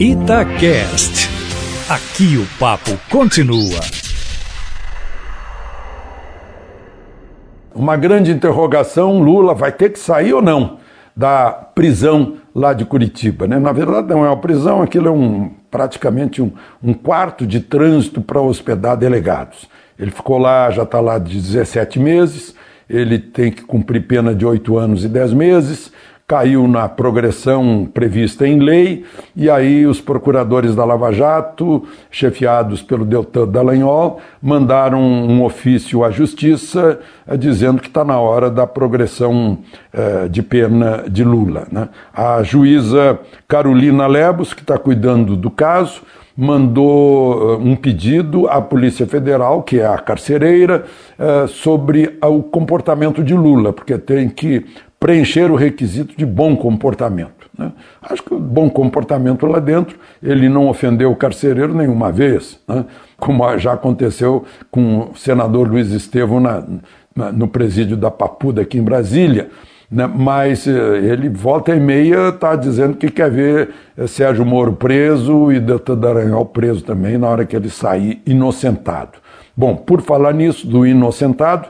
Itacast. Aqui o papo continua. Uma grande interrogação: Lula vai ter que sair ou não da prisão lá de Curitiba? Né? Na verdade, não é uma prisão, aquilo é um, praticamente um, um quarto de trânsito para hospedar delegados. Ele ficou lá, já está lá de 17 meses, ele tem que cumprir pena de 8 anos e 10 meses caiu na progressão prevista em lei, e aí os procuradores da Lava Jato, chefiados pelo Deltan Dallagnol, mandaram um ofício à Justiça eh, dizendo que está na hora da progressão eh, de pena de Lula. Né? A juíza Carolina Lebos, que está cuidando do caso, mandou eh, um pedido à Polícia Federal, que é a carcereira, sobre o comportamento de Lula, porque tem que preencher o requisito de bom comportamento. Né? Acho que o bom comportamento lá dentro, ele não ofendeu o carcereiro nenhuma vez, né? como já aconteceu com o senador Luiz Estevão na, na, no presídio da Papuda aqui em Brasília. Né? Mas eh, ele volta e meia está dizendo que quer ver eh, Sérgio Moro preso e Deltan Dallagnol preso também na hora que ele sair inocentado. Bom, por falar nisso, do inocentado,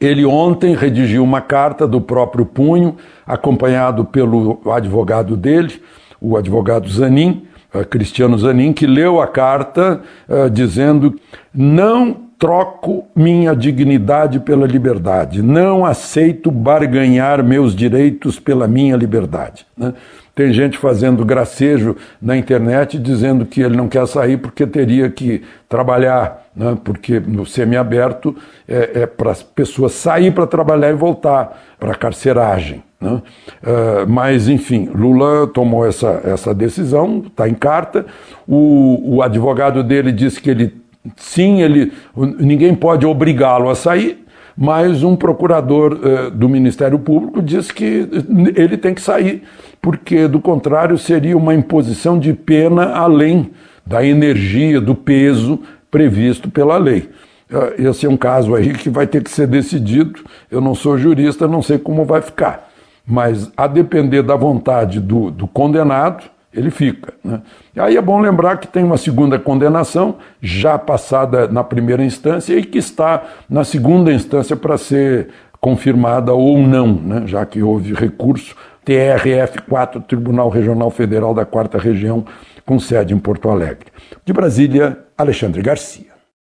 ele ontem redigiu uma carta do próprio punho, acompanhado pelo advogado dele, o advogado Zanin, eh, Cristiano Zanin, que leu a carta uh, dizendo: não troco minha dignidade pela liberdade, não aceito barganhar meus direitos pela minha liberdade. Né? Tem gente fazendo gracejo na internet dizendo que ele não quer sair porque teria que trabalhar, né? porque no semiaberto é, é para as pessoas sair para trabalhar e voltar para a carceragem. Né? Uh, mas, enfim, Lula tomou essa, essa decisão, está em carta. O, o advogado dele disse que ele Sim, ele, ninguém pode obrigá-lo a sair, mas um procurador eh, do Ministério Público diz que ele tem que sair, porque do contrário seria uma imposição de pena além da energia, do peso previsto pela lei. Uh, esse é um caso aí que vai ter que ser decidido. Eu não sou jurista, não sei como vai ficar. Mas a depender da vontade do, do condenado, ele fica. Né? Aí é bom lembrar que tem uma segunda condenação, já passada na primeira instância, e que está na segunda instância para ser confirmada ou não, né? já que houve recurso TRF4, Tribunal Regional Federal da Quarta Região, com sede em Porto Alegre. De Brasília, Alexandre Garcia.